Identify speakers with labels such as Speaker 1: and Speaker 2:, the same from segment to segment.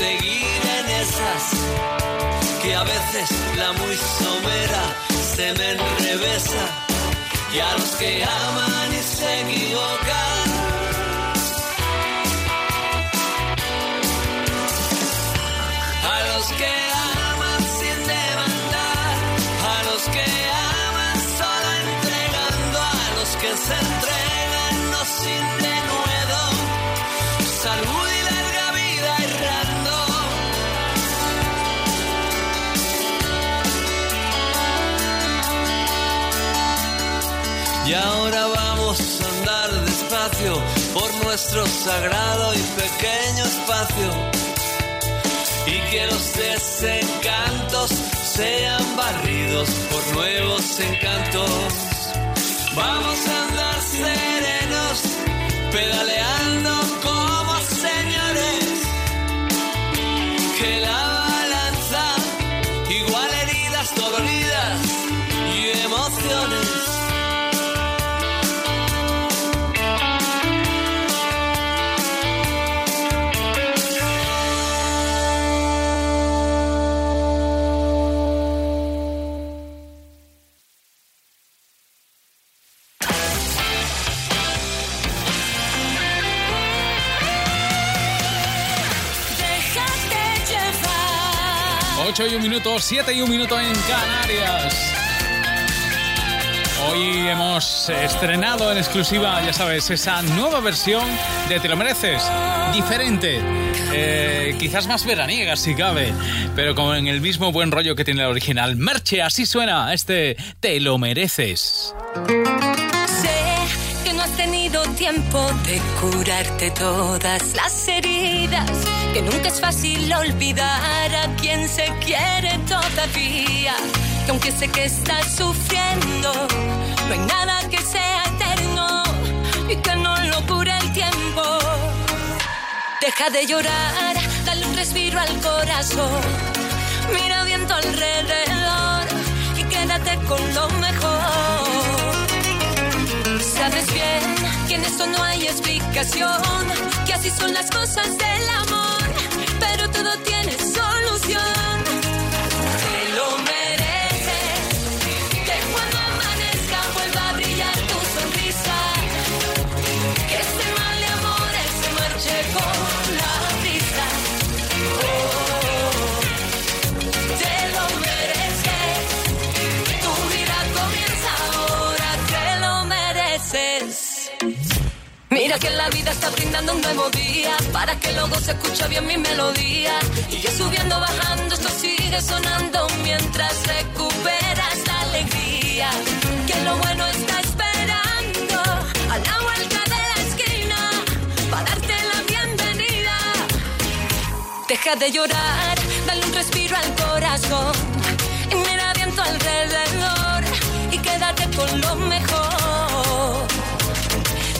Speaker 1: seguir en esas que a veces la muy somera se me enrevesa. Y a los que aman y se equivocan. A los que aman sin demandar, a los que aman solo entregando, a los que se entregan no sin nuestro sagrado y pequeño espacio. Y que los desencantos sean barridos por nuevos encantos. Vamos a andar serenos, pedaleando
Speaker 2: 8 y un minuto, 7 y un minuto en Canarias. Hoy hemos estrenado en exclusiva, ya sabes, esa nueva versión de Te lo mereces. Diferente. Eh, quizás más veraniega si cabe, pero como en el mismo buen rollo que tiene el original. Merche, así suena este Te lo mereces.
Speaker 3: Sé que no has tenido tiempo de curarte todas las heridas, que nunca es fácil olvidar a quien se quiere todavía, que aunque sé que estás sufriendo, no hay nada que sea eterno y que no lo cure el tiempo. Deja de llorar, dale un respiro al corazón, mira viento alrededor y quédate con lo mejor. Sabes bien que en esto no hay explicación, que así son las cosas del amor, Mira que la vida está brindando un nuevo día para que luego se escuche bien mi melodía. Y yo subiendo, bajando, esto sigue sonando mientras recuperas la alegría. Que lo bueno está esperando a la vuelta de la esquina para darte la bienvenida. Deja de llorar, dale un respiro al corazón y mira viento alrededor y quédate con lo mejor.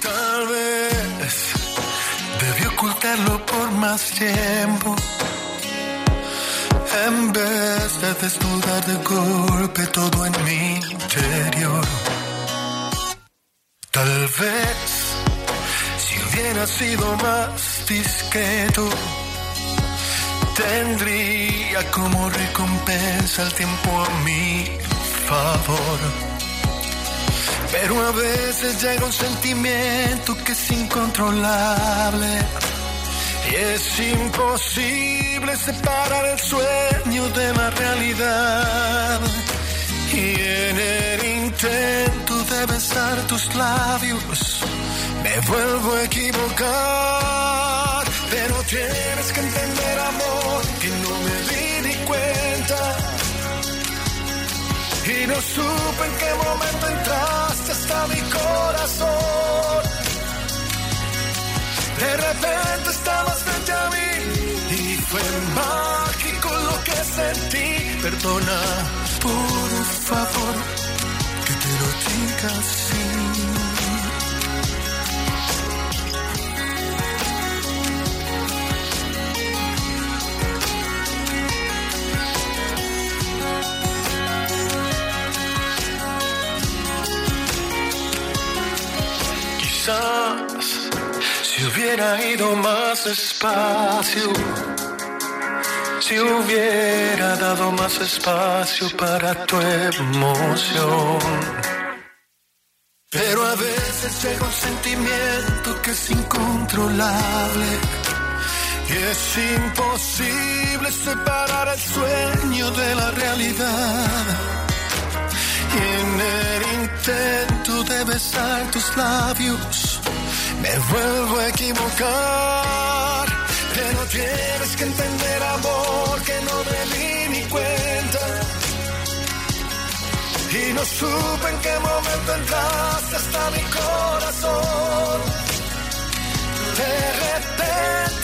Speaker 4: Tal vez debí ocultarlo por más tiempo. En vez de desnudar de golpe todo en mi interior. Tal vez si hubiera sido más discreto, tendría como recompensa el tiempo a mi favor. Pero a veces llega un sentimiento que es incontrolable. Y es imposible separar el sueño de la realidad. Y en el intento de besar tus labios, me vuelvo a equivocar. Pero tienes que entender, amor, que no me di ni cuenta. Y no supe en qué momento entraste hasta mi corazón. De repente estabas frente a mí y fue mágico lo que sentí. Perdona, por favor, que te lo diga Quizás si hubiera ido más despacio, si hubiera dado más espacio para tu emoción. Pero a veces llega un sentimiento que es incontrolable y es imposible separar el sueño de la realidad. En el intento de besar tus labios, me vuelvo a equivocar. Pero tienes que entender, amor, que no me di ni cuenta. Y no supe en qué momento entraste hasta mi corazón. De repente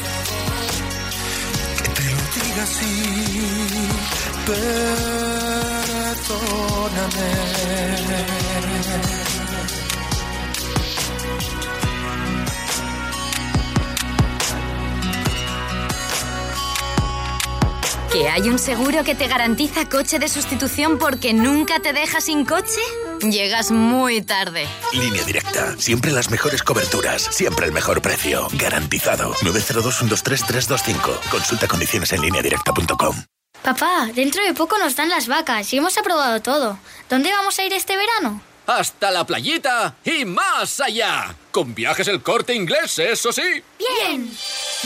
Speaker 4: ¿Que
Speaker 5: hay un seguro que te garantiza coche de sustitución porque nunca te deja sin coche? Llegas muy tarde.
Speaker 6: Línea directa. Siempre las mejores coberturas. Siempre el mejor precio. Garantizado. 902-123-325. Consulta condiciones en lineadirecta.com.
Speaker 7: Papá, dentro de poco nos dan las vacas y hemos aprobado todo. ¿Dónde vamos a ir este verano?
Speaker 8: Hasta la playita y más allá. Con viajes el corte inglés, eso sí.
Speaker 7: ¡Bien!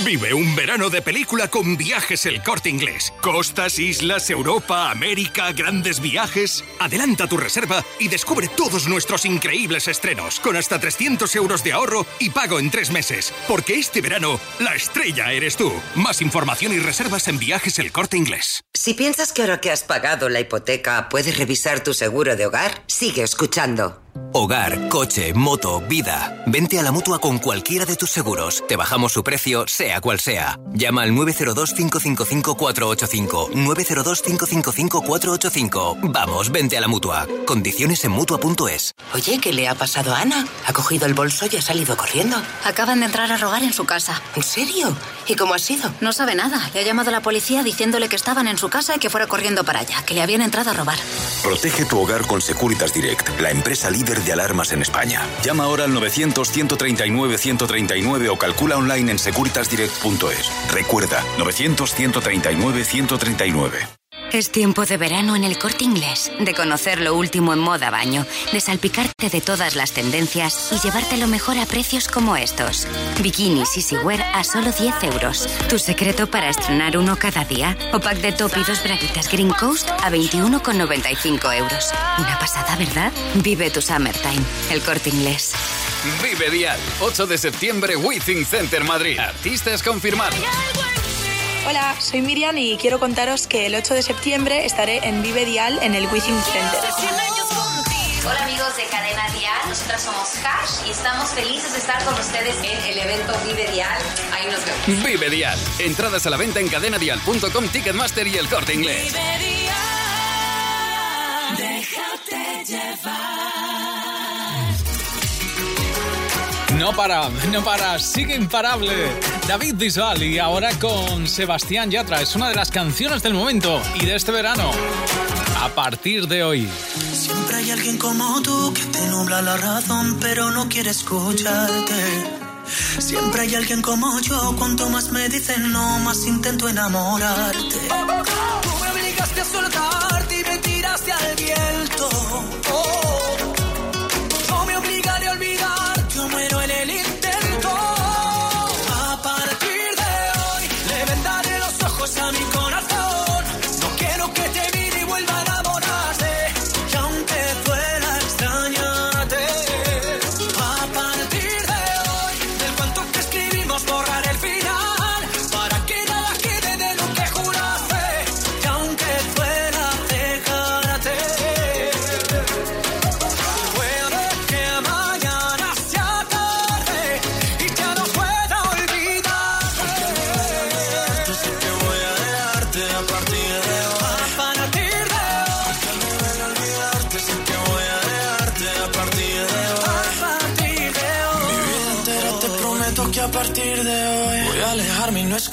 Speaker 9: Vive un verano de película con viajes el corte inglés. Costas, islas, Europa, América, grandes viajes. Adelanta tu reserva y descubre todos nuestros increíbles estrenos con hasta 300 euros de ahorro y pago en tres meses. Porque este verano, la estrella eres tú. Más información y reservas en viajes el corte inglés.
Speaker 10: Si piensas que ahora que has pagado la hipoteca puedes revisar tu seguro de hogar, sigue escuchando.
Speaker 11: Hogar, coche, moto, vida. Vente a la mutua con cualquiera de tus seguros. Te bajamos su precio, sea cual sea. Llama al 902-555-485. 902-555-485. Vamos, vente a la mutua. Condiciones en mutua.es.
Speaker 10: Oye, ¿qué le ha pasado a Ana? Ha cogido el bolso y ha salido corriendo.
Speaker 12: Acaban de entrar a robar en su casa.
Speaker 10: ¿En serio? ¿Y cómo ha sido?
Speaker 12: No sabe nada. Le ha llamado a la policía diciéndole que estaban en su casa y que fuera corriendo para allá, que le habían entrado a robar.
Speaker 13: Protege tu hogar con Securitas Direct, la empresa líder de alarmas en España. Llama ahora al 900-139-139 o calcula online en securitasdirect.es. Recuerda, 900-139-139.
Speaker 10: Es tiempo de verano en el corte inglés, de conocer lo último en moda baño, de salpicarte de todas las tendencias y llevarte lo mejor a precios como estos. Bikinis Easy Wear a solo 10 euros. Tu secreto para estrenar uno cada día. O pack de top y dos braguitas Green Coast a 21,95 euros. Una pasada, ¿verdad? Vive tu summertime. El corte inglés.
Speaker 8: Vive Dial, 8 de septiembre, Withing Center Madrid. Artistas confirmados.
Speaker 14: Hola, soy Miriam y quiero contaros que el 8 de septiembre estaré en Vive Dial en el Withing Center.
Speaker 15: Hola amigos de Cadena Dial, nosotras somos Hash y estamos felices de estar con ustedes en el evento Vive Dial. Ahí nos vemos.
Speaker 8: Vive Dial, entradas a la venta en cadenadial.com, Ticketmaster y el corte inglés.
Speaker 16: Déjate llevar.
Speaker 2: No para, no para, sigue imparable. David Bisbal y ahora con Sebastián Yatra. Es una de las canciones del momento y de este verano. A partir de hoy.
Speaker 17: Siempre hay alguien como tú que te nubla la razón, pero no quiere escucharte. Siempre hay alguien como yo, cuanto más me dicen no, más intento enamorarte. Tú me obligaste a soltarte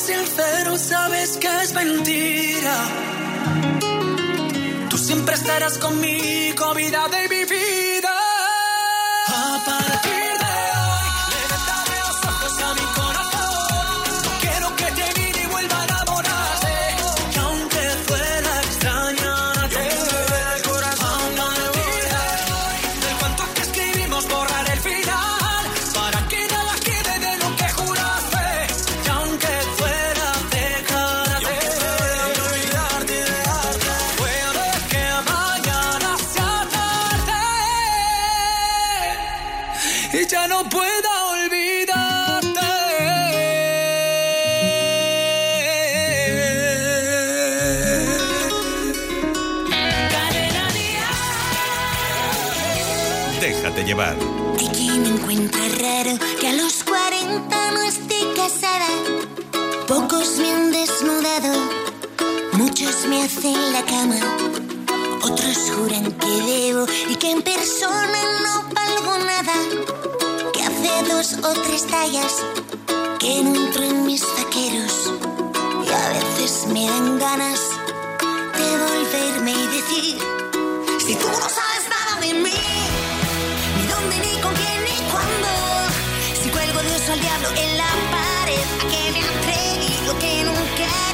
Speaker 17: sincero sabes que es mentira. Tú siempre estarás conmigo, vida de mi
Speaker 18: Otros juran que debo y que en persona no valgo nada. Que hace dos o tres tallas que no entro en mis vaqueros. Y a veces me dan ganas de volverme y decir: Si tú no sabes nada de mí ni dónde, ni con quién, ni cuándo. Si cuelgo de oso al diablo en la pared, a que me atreví lo que nunca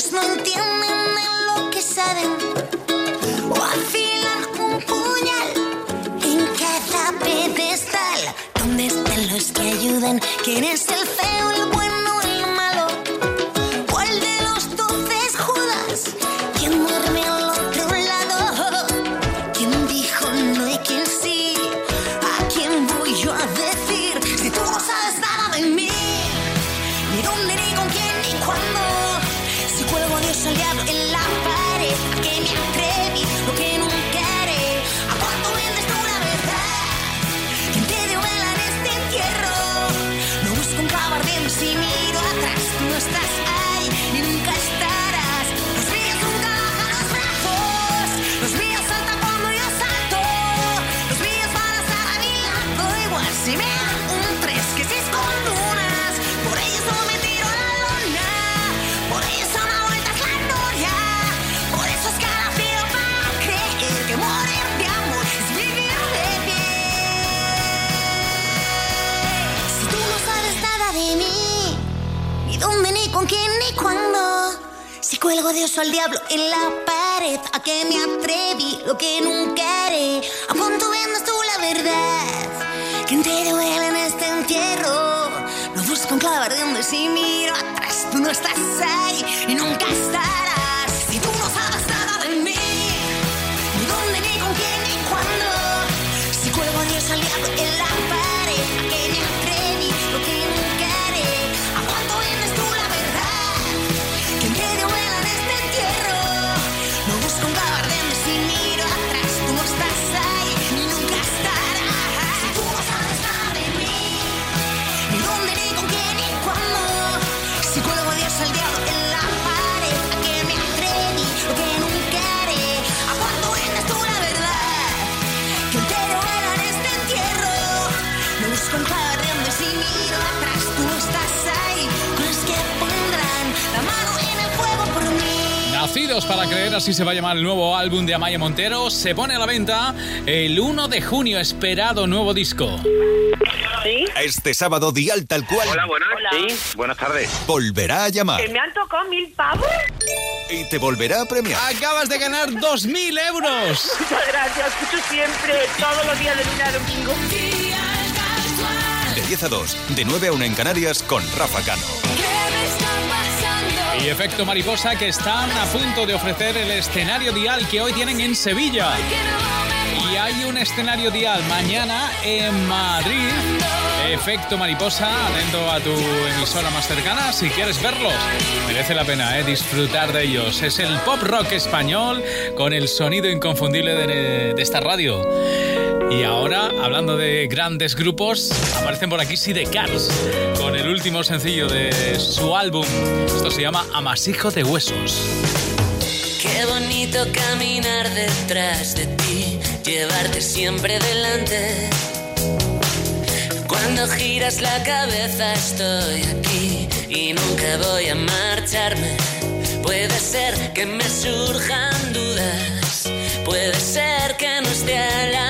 Speaker 18: Ellos no entienden de lo que saben Si cuelgo a Dios o al diablo en la pared, a qué me atreví, lo que nunca haré. ¿A cuánto vendes tú la verdad? ¿Quién te duele en este entierro? No busco un clavo ardiendo y si miro atrás, tú no estás ahí
Speaker 2: Así se va a llamar el nuevo álbum de Amaya Montero. Se pone a la venta el 1 de junio, esperado nuevo disco.
Speaker 19: Este sábado, Dial tal cual.
Speaker 20: Hola, buenas. Sí, buenas tardes.
Speaker 19: Volverá a llamar.
Speaker 21: ¿Que me han tocado mil pavos?
Speaker 19: Y te volverá a premiar.
Speaker 2: Acabas de ganar 2.000 euros.
Speaker 21: Muchas gracias, escucho siempre, todos los días de lunes a domingo.
Speaker 19: De 10 a 2, de 9 a 1 en Canarias con Rafa Cano.
Speaker 2: Y Efecto Mariposa que están a punto de ofrecer el escenario dial que hoy tienen en Sevilla. Y hay un escenario dial mañana en Madrid. Efecto Mariposa, atento a tu emisora más cercana si quieres verlos. Merece la pena ¿eh? disfrutar de ellos. Es el pop rock español con el sonido inconfundible de, esta radio. Y ahora, hablando de grandes grupos, aparecen por aquí de Cars último sencillo de su álbum. Esto se llama Amasijo de Huesos.
Speaker 22: Qué bonito caminar detrás de ti, llevarte siempre delante. Cuando giras la cabeza estoy aquí y nunca voy a marcharme. Puede ser que me surjan dudas, puede ser que no esté a la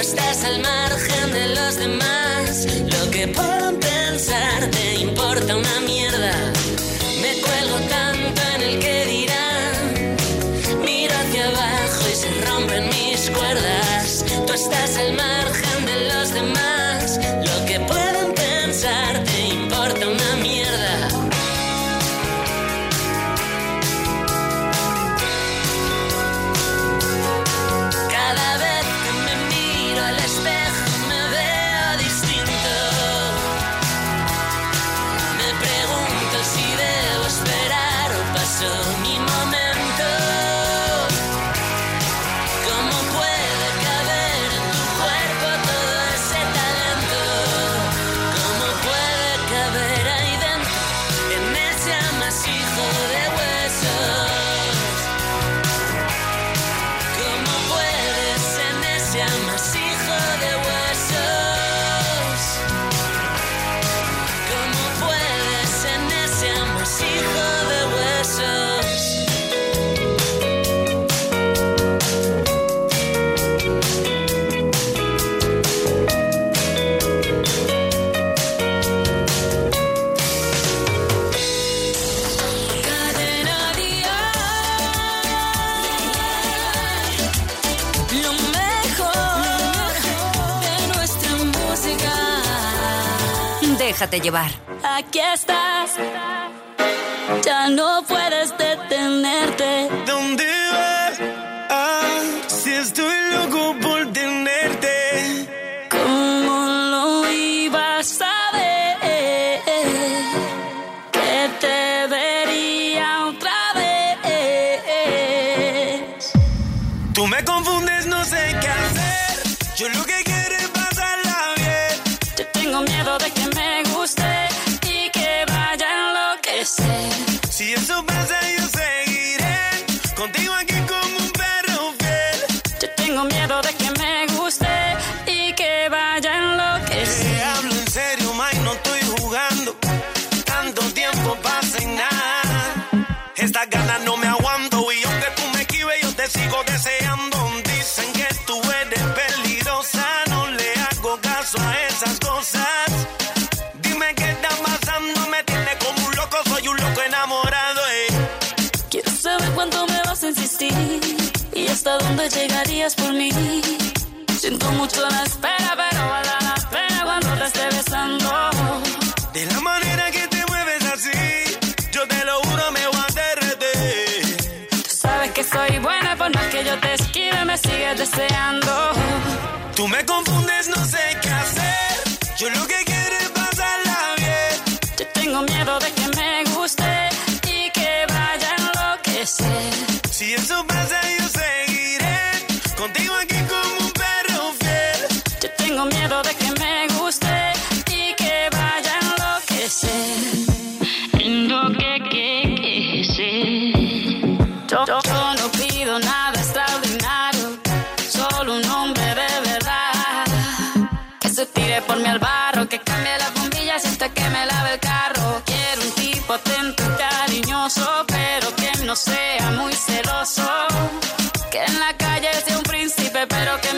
Speaker 23: estás al margen de los demás. Lo que puedan pensar te importa una mierda. Me cuelgo tanto en el que dirán. Miro hacia abajo y se rompen mis cuerdas. Tú estás al margen.
Speaker 10: déjate llevar.
Speaker 23: Aquí estás. Ya no puedes
Speaker 24: harías por
Speaker 23: mí. Siento mucho las penas.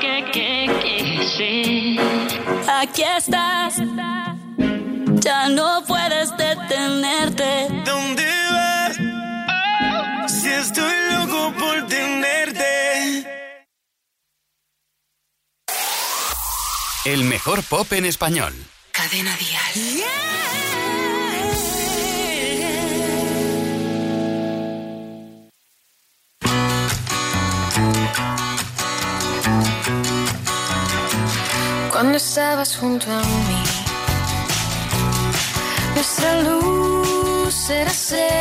Speaker 23: que, que.
Speaker 24: Aquí
Speaker 23: estás, ya no puedes detenerte.
Speaker 24: ¿Dónde vas? Oh. Si estoy loco por tenerte.
Speaker 8: El mejor pop en español.
Speaker 10: Cadena Díaz. Yeah.
Speaker 25: Estabas junto a mí. Nuestra luz era celestial.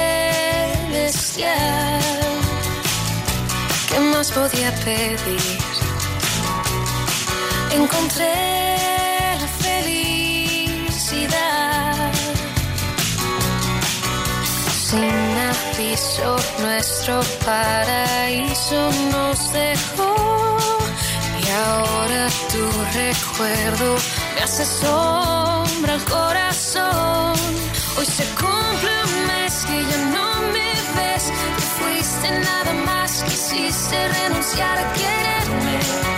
Speaker 25: ¿Qué más podía pedir? Encontré la felicidad. Sin aviso, nuestro paraíso nos dejó. Ahora tu recuerdo me hace sombra al corazón. Hoy se cumple un mes que ya no me ves. Te fuiste nada más, quisiste renunciar a quererme.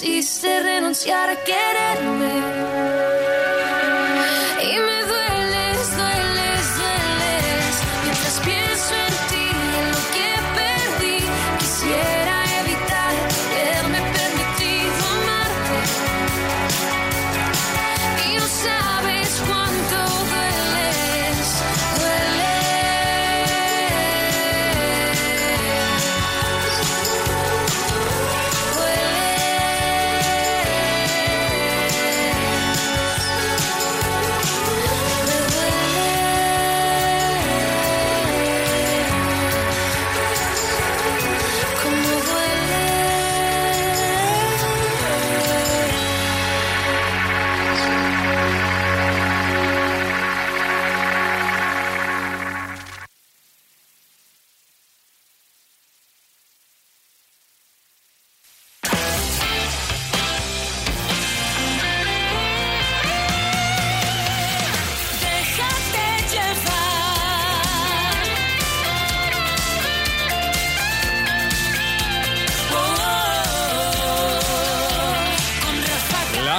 Speaker 25: Quisiste renunciar a quererme.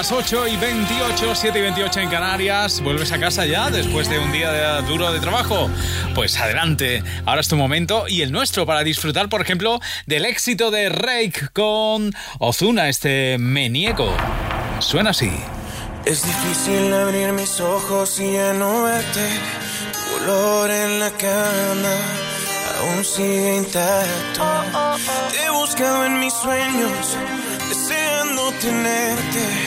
Speaker 2: Las 8 y 28, 7 y 28 en Canarias. ¿Vuelves a casa ya después de un día de- duro de trabajo? Pues adelante, ahora es tu momento y el nuestro para disfrutar, por ejemplo, del éxito de Rake con Ozuna, este Me Niego. Suena así.
Speaker 24: Es difícil abrir mis ojos y ya no verte. Tu olor en la cama aún sigue intacto. Te he buscado en mis sueños, deseando tenerte.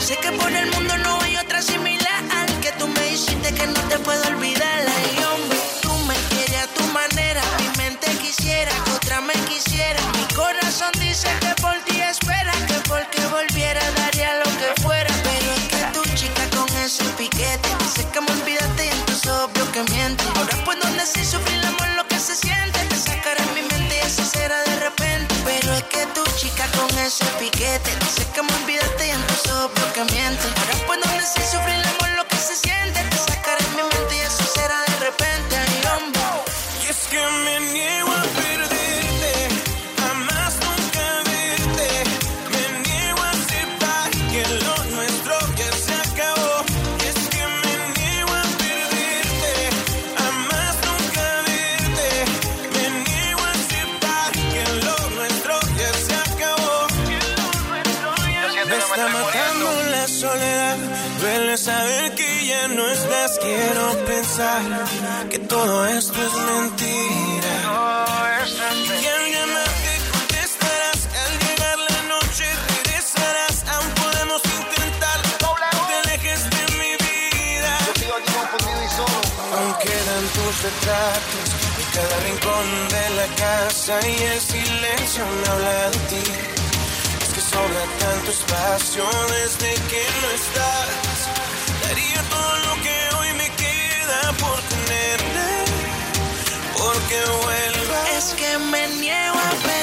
Speaker 26: Sé que por
Speaker 24: saber que ya no estás. Quiero pensar que todo esto es mentira. Llamarte contestarás. Al llegar la noche regresarás. Aún podemos intentar. No te alejes de mi vida. Aún quedan tus retratos en cada rincón de la casa y el silencio me habla de ti. Es que sobra tanto espacio desde que no estás. Porque vuelvas.
Speaker 17: Es que me niego a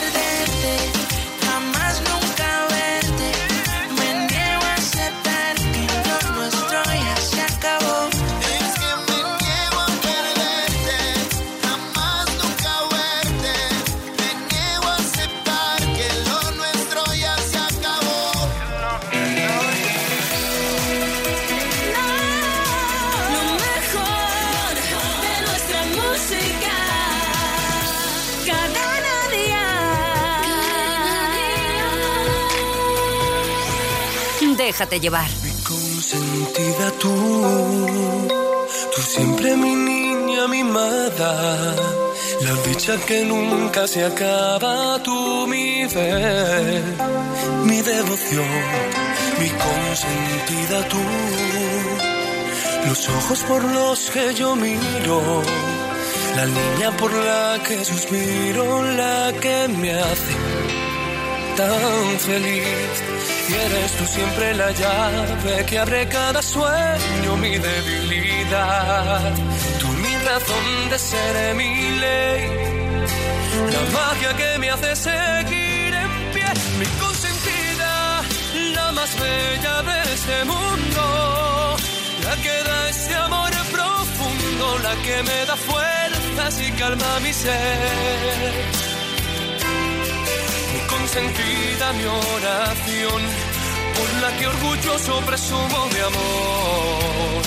Speaker 10: Llevar.
Speaker 4: Consentida tú, tú siempre mi niña mimada, la dicha que nunca se acaba, tú mi fe, mi devoción, mi consentida tú, los ojos por los que yo miro, la niña por la que suspiro, la que me hace tan feliz. Y eres tú siempre la llave que abre cada sueño, mi debilidad. Tú mi razón de ser, mi ley. La magia que me hace seguir en pie, mi consentida, la más bella de este mundo. La que da ese amor profundo, la que me da fuerzas y calma mi ser mi consentida, mi oración, por la que orgulloso presumo de amor.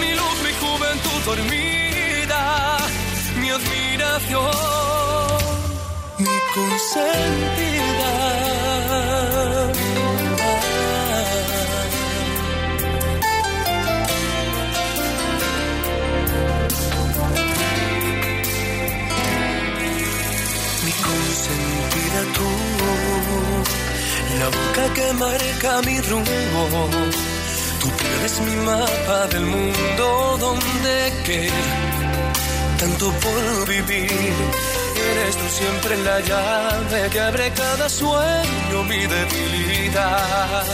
Speaker 4: Mi luz, mi juventud dormida, mi admiración, mi consentida. mi consentida tú, la boca que marca mi rumbo. Tú eres mi mapa del mundo donde queda tanto por vivir. Eres tú siempre la llave que abre cada sueño, mi debilidad.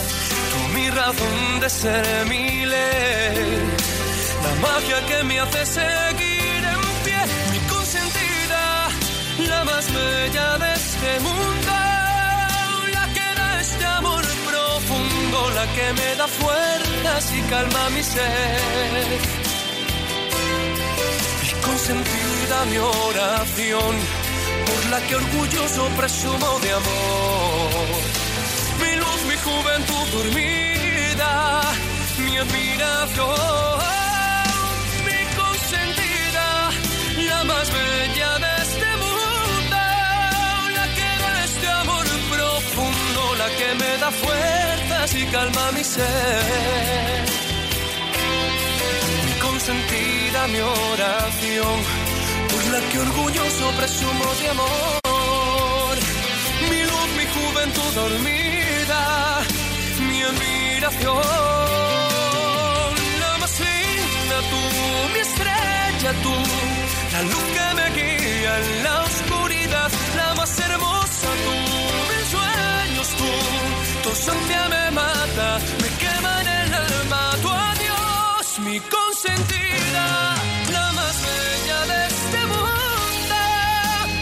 Speaker 4: Tú mi razón de ser, mi ley. La magia que me hace seguir en pie, mi consentida la más bella de este mundo, profundo, la que me da fuerzas y calma mi ser. Mi consentida, mi oración, por la que orgulloso presumo de amor. Mi luz, mi juventud dormida, mi admiración. Mi consentida, la más bella de este mundo, la que da este amor profundo, la que me da fuerzas y calma mi ser. Mi consentida, mi oración, por la que orgulloso presumo de amor. Mi luz, mi juventud dormida, mi admiración. La más linda tú, mi estrella tú, la luz que me guía en la oscuridad, ausencia me mata, me quema en el alma, tu adiós, mi consentida, la más bella de este mundo,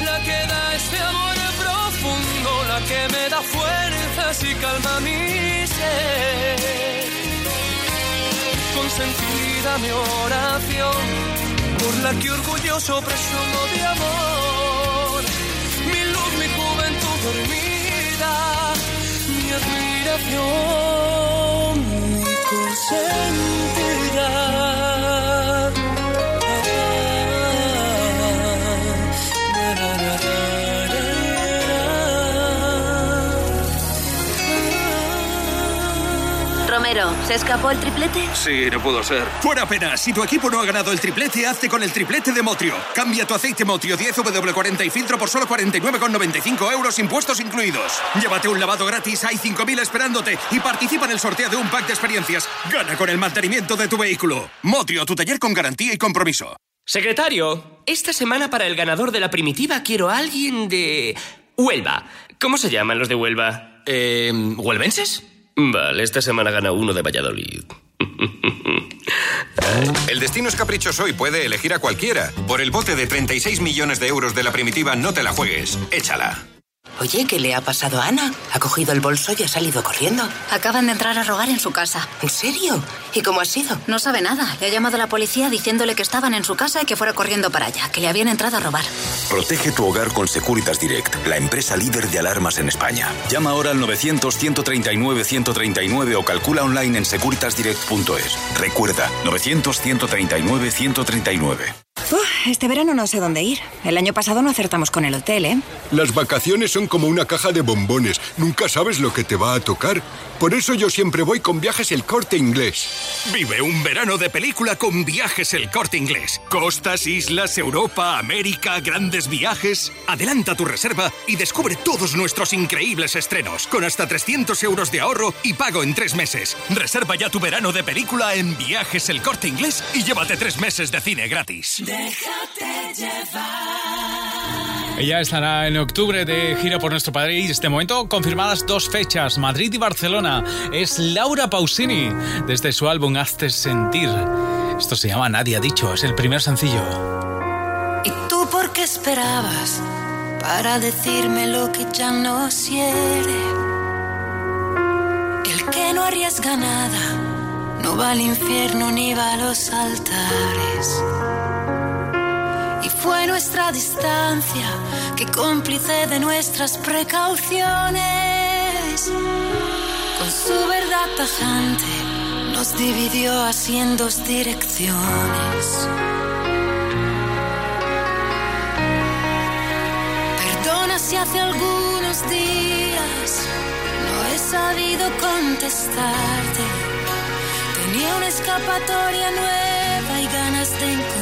Speaker 4: la que da este amor profundo, la que me da fuerzas y calma mi ser. Consentida mi oración, por la que orgulloso presumo de amor. Mi luz, mi juventud dormida, mi admiración, mi consentida.
Speaker 12: ¿Se escapó el triplete?
Speaker 9: Sí, no pudo ser. Fuera pena. Si tu equipo no ha ganado el triplete, hazte con el triplete de Motrio. Cambia tu aceite Motrio 10W40 y filtro por solo 49,95 euros, impuestos incluidos. Llévate un lavado gratis, hay 5.000 esperándote y participa en el sorteo de un pack de experiencias. Gana con el mantenimiento de tu vehículo. Motrio, tu taller con garantía y compromiso.
Speaker 27: Secretario, esta semana para el ganador de la primitiva quiero a alguien de... Huelva. ¿Cómo se llaman los de Huelva?
Speaker 28: Eh, ¿Huelvenses?
Speaker 27: Vale, esta semana gana uno de Valladolid.
Speaker 19: El destino es caprichoso y puede elegir a cualquiera. Por el bote de 36 millones de euros de la primitiva, no te la juegues. Échala.
Speaker 6: Oye, ¿qué le ha pasado a Ana? Ha cogido el bolso y ha salido corriendo.
Speaker 12: Acaban de entrar a rogar en su casa.
Speaker 6: ¿En serio? ¿Y cómo ha sido?
Speaker 12: No sabe nada. Le ha llamado la policía diciéndole que estaban en su casa y que fuera corriendo para allá, que le habían entrado a robar.
Speaker 13: Protege tu hogar con Securitas Direct, la empresa líder de alarmas en España. Llama ahora al 900-139-139 o calcula online en securitasdirect.es. Recuerda, 900-139-139.
Speaker 29: Uf, este verano no sé dónde ir. El año pasado no acertamos con el hotel, ¿eh?
Speaker 30: Las vacaciones son como una caja de bombones. Nunca sabes lo que te va a tocar. Por eso yo siempre voy con viajes el corte inglés.
Speaker 9: Vive un verano de película con viajes el corte inglés. Costas, islas, Europa, América, grandes viajes. Adelanta tu reserva y descubre todos nuestros increíbles estrenos con hasta 300 euros de ahorro y pago en tres meses. Reserva ya tu verano de película en viajes el corte inglés y llévate tres meses de cine gratis.
Speaker 31: Déjate llevar.
Speaker 2: Ella estará en octubre de gira por nuestro país. De momento confirmadas dos fechas, Madrid y Barcelona. Es Laura Pausini, desde su álbum Hazte Sentir. Esto se llama Nadie ha dicho, es el primer sencillo.
Speaker 3: ¿Y tú por qué esperabas para decirme lo que ya no quiere? El que no arriesga nada no va al infierno ni va a los altares. Y fue nuestra distancia que cómplice de nuestras precauciones. Con su verdad tajante nos dividió así en dos direcciones. Perdona si hace algunos días no he sabido contestarte. Tenía una escapatoria nueva y ganas de encontrarme.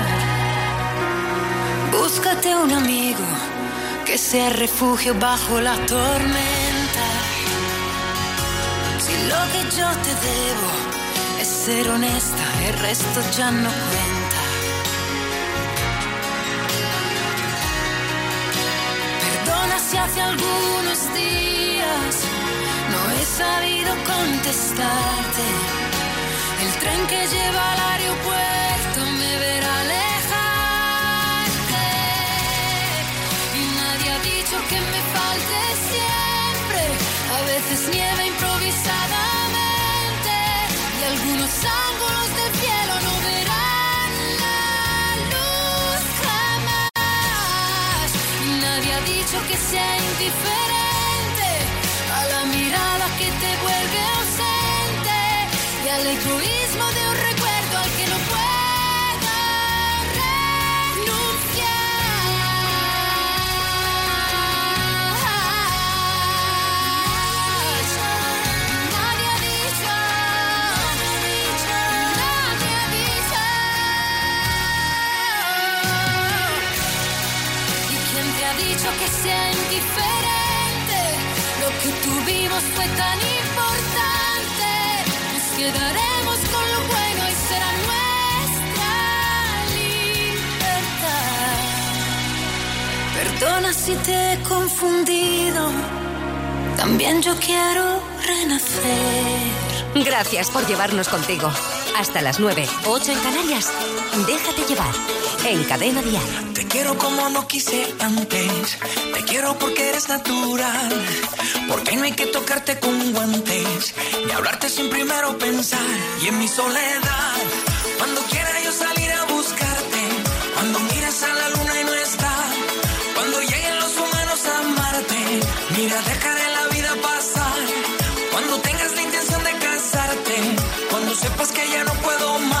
Speaker 3: Búscate un amigo que sea refugio bajo la tormenta. Si lo que yo te debo es ser honesta, el resto ya no cuenta. Perdona si hace algunos días no he sabido contestarte. El tren que lleva al aeropuerto veces nieva improvisadamente. Y algunos ángulos del cielo no verán la luz jamás. Nadie ha dicho que sea indiferente a la mirada que te vuelve ausente y al egoísmo sea indiferente? Lo que tuvimos fue tan importante. Nos quedaremos con lo bueno y será nuestra libertad. Perdona si te he confundido. También yo quiero renacer.
Speaker 10: Gracias por llevarnos contigo. Hasta las 9, 8 en Canarias. Déjate llevar. En Cadena Dial.
Speaker 17: Quiero como no quise antes. Te quiero porque eres natural. Porque no hay que tocarte con guantes. Ni hablarte sin primero pensar. Y en mi soledad, cuando quiera yo salir a buscarte. Cuando miras a la luna y no está. Cuando lleguen los humanos a amarte. Mira, dejaré la vida pasar. Cuando tengas la intención de casarte. Cuando sepas que ya no puedo más.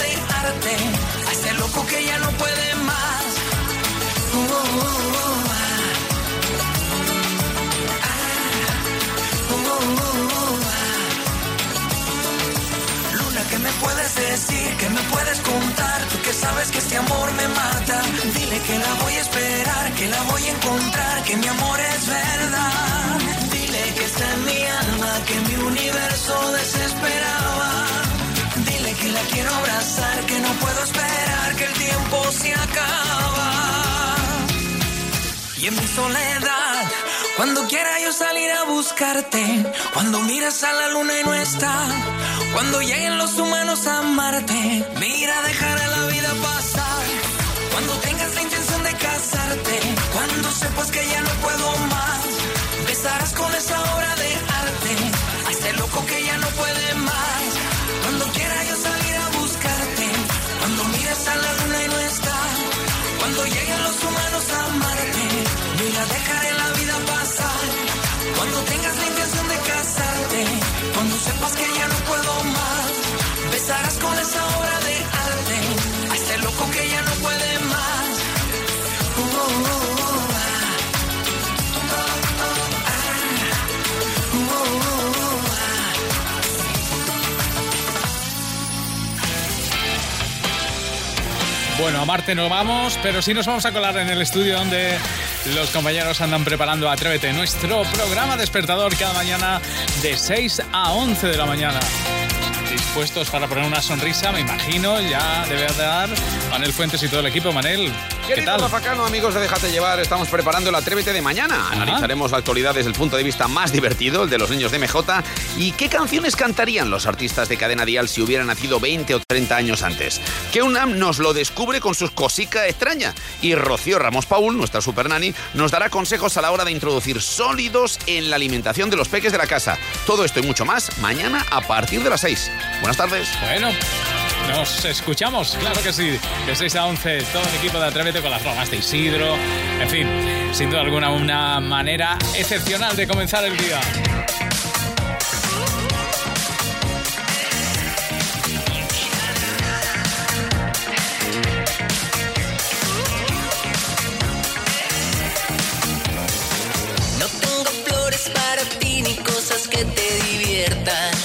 Speaker 17: a ese loco que ya no puede más. Ah. Luna, ¿qué me puedes decir? ¿Qué me puedes contar? Tú que sabes que este amor me mata. Dile que la voy a esperar, que la voy a encontrar, que mi amor es verdad. Dile que está en mi alma, que mi universo desesperaba. Quiero abrazar, que no puedo esperar, que el tiempo se acaba. Y en mi soledad, cuando quiera yo salir a buscarte, cuando miras a la luna y no está, cuando lleguen los humanos a amarte, mira, dejaré la vida pasar. Cuando tengas la intención de casarte, cuando sepas que ya no puedo más, besarás con esa obra de arte a este loco que ya no puede más. Mira, dejaré la vida pasar. Cuando tengas la intención de casarte, cuando sepas que ya no puedo más, besarás con esa obra de arte a este loco que ya no puede más. Uh, uh, uh.
Speaker 2: Bueno, a Marte no vamos, pero sí nos vamos a colar en el estudio donde los compañeros andan preparando Atrévete, nuestro programa despertador cada mañana de 6 a 11 de la mañana. Dispuestos para poner una sonrisa, me imagino, ya debe dar Manel Fuentes y todo el equipo. Manel, ¿qué
Speaker 32: Querido
Speaker 2: tal?
Speaker 32: Rafa Cano, amigos de Déjate Llevar, estamos preparando el Atrévete de mañana. Analizaremos la actualidad desde el punto de vista más divertido, el de los niños de MJ. ¿Y qué canciones cantarían los artistas de Cadena Dial si hubieran nacido 20 o 30 años antes? Que UNAM nos lo descubre con sus cosica extraña. Y Rocío Ramos Paul, nuestra super nani, nos dará consejos a la hora de introducir sólidos en la alimentación de los peques de la casa. Todo esto y mucho más mañana a partir de las 6. Buenas tardes.
Speaker 2: Bueno, nos escuchamos, claro que sí. De 6 a 11, todo el equipo de Atrévete con las bromas de Isidro. En fin, sin duda alguna, una manera excepcional de comenzar el día.
Speaker 1: No tengo flores para ti ni cosas que te diviertan.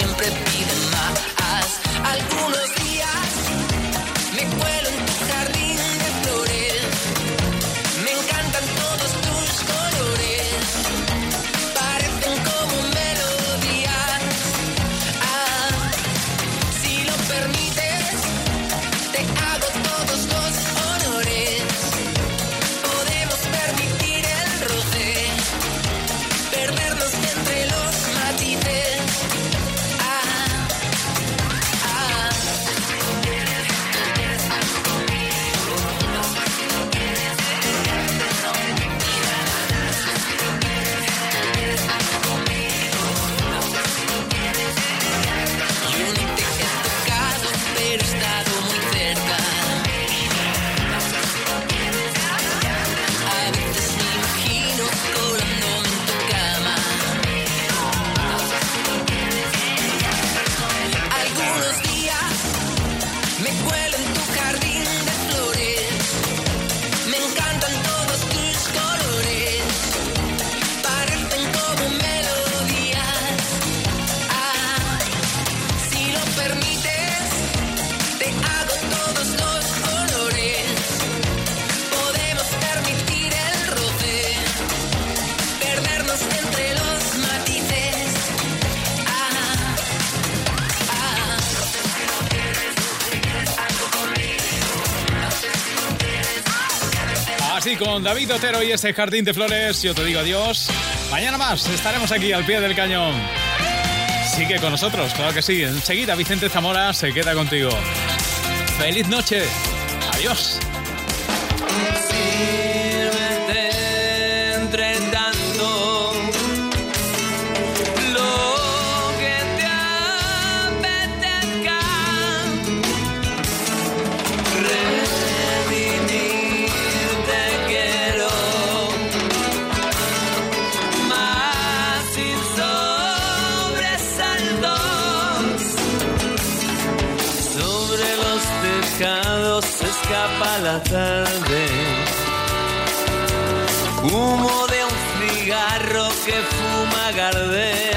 Speaker 1: siempre
Speaker 2: así con David Otero y este jardín de flores. Yo te digo adiós. Mañana más estaremos aquí al pie del cañón. Sigue con nosotros, claro que sí. Enseguida Vicente Zamora se queda contigo. Feliz noche. Adiós.
Speaker 1: Humo de un cigarro que fuma Gardel.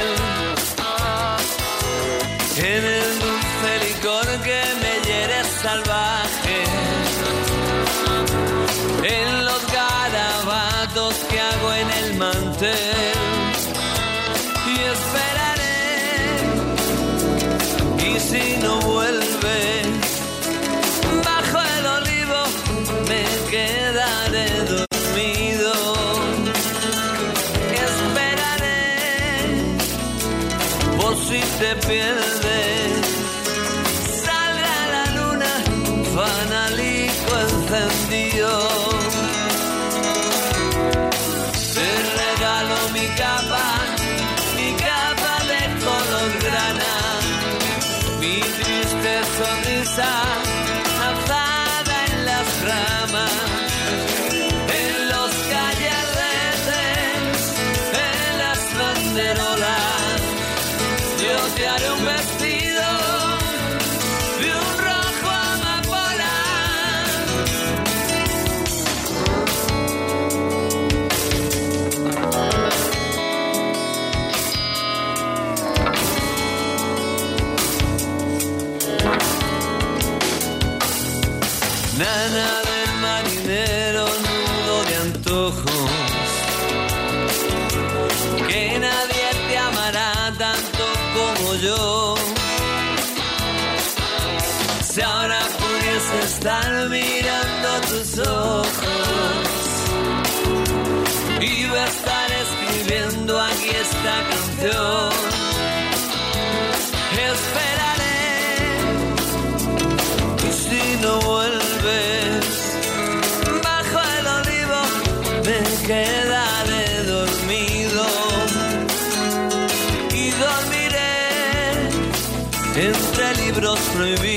Speaker 1: must see. estar mirando tus ojos. y voy a estar escribiendo aquí esta canción. Esperaré y si no vuelves, bajo el olivo me quedaré dormido y dormiré entre libros prohibidos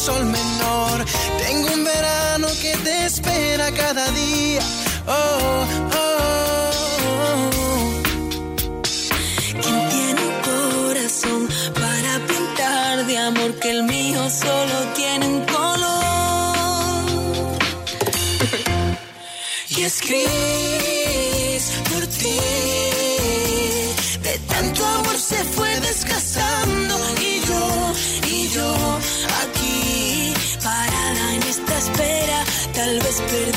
Speaker 24: sol menor. Tengo un verano que te espera cada día. Oh, oh, oh.
Speaker 3: ¿Quién tiene un corazón para pintar de amor que el mío solo tiene un color?
Speaker 24: y es gris por ti. De tanto amor se fue
Speaker 3: tal whisper.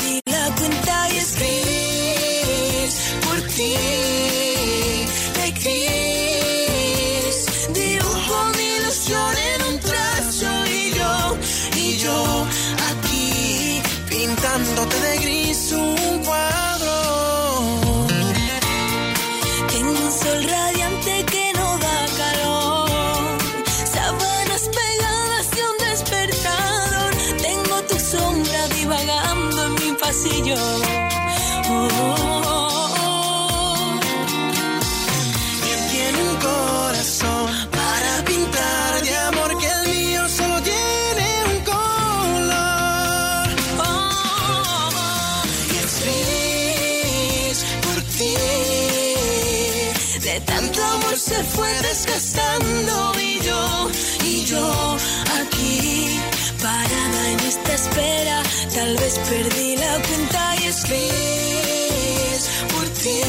Speaker 3: Tal vez perdí la cuenta y es que
Speaker 24: es por ti.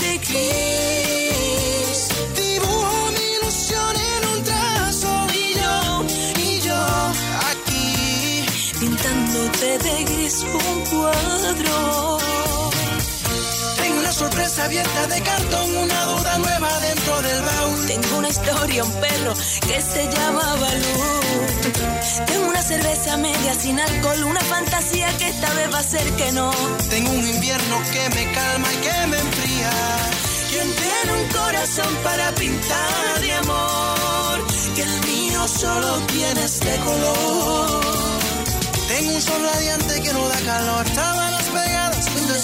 Speaker 24: Te crees. Dibujo mi ilusión en un trazo y yo, y yo aquí.
Speaker 3: Pintándote de gris un cuadro.
Speaker 24: Tengo una sorpresa abierta de cartón, una duda nueva dentro del baúl.
Speaker 3: Tengo una historia, un perro que se llama Balú. Tengo una cerveza media sin alcohol, una fantasía que esta vez va a ser que no.
Speaker 24: Tengo un invierno que me calma y que me enfría.
Speaker 3: ¿Quién tiene un corazón para pintar de amor? Que el mío solo tiene este color.
Speaker 24: Tengo un sol radiante que no da calor, sábanas pegadas,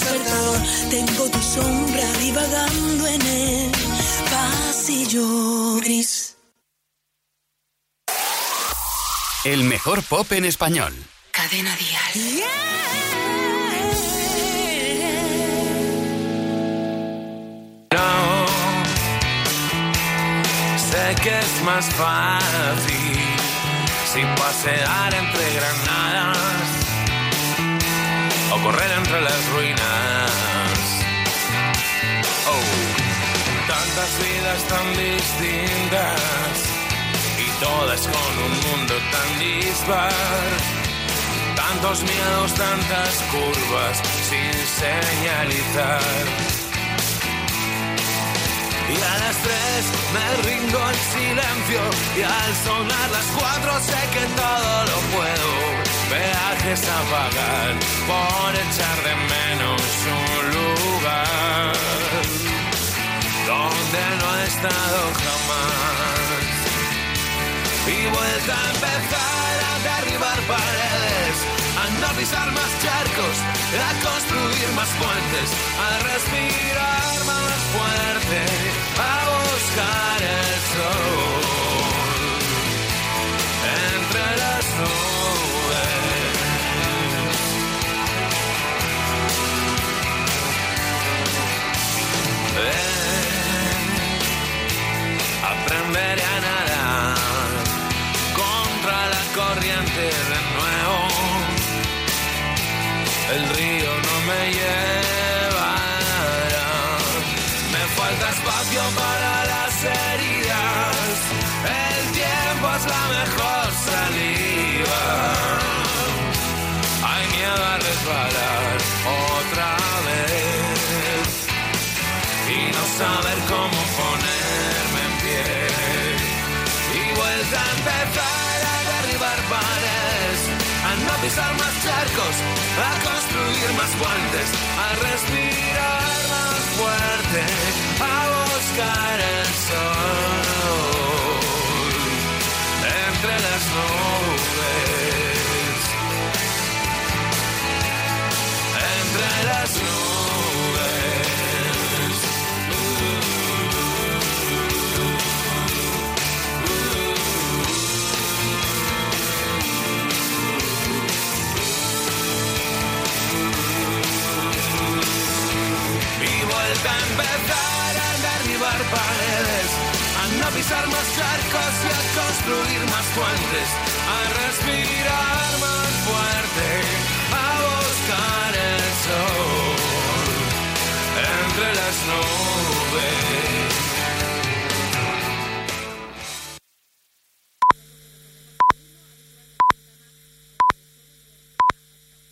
Speaker 24: despertador.
Speaker 3: Tengo tu sombra divagando en el pasillo gris.
Speaker 8: El mejor pop en español.
Speaker 3: Cadena Dial.
Speaker 1: No, sé que es más fácil sin pasear entre granadas o correr entre las ruinas. Oh, tantas vidas tan distintas y todas con un mundo tan dispar. Tantos miedos, tantas curvas sin señalizar. Y a las tres me rindo en silencio y al sonar las cuatro sé que todo lo puedo. Peajes a pagar por echar de menos un lugar donde no he estado jamás. Y vuelta a empezar a derribar paredes, a no pisar más charcos, a construir más puentes, a respirar más fuerte, a buscar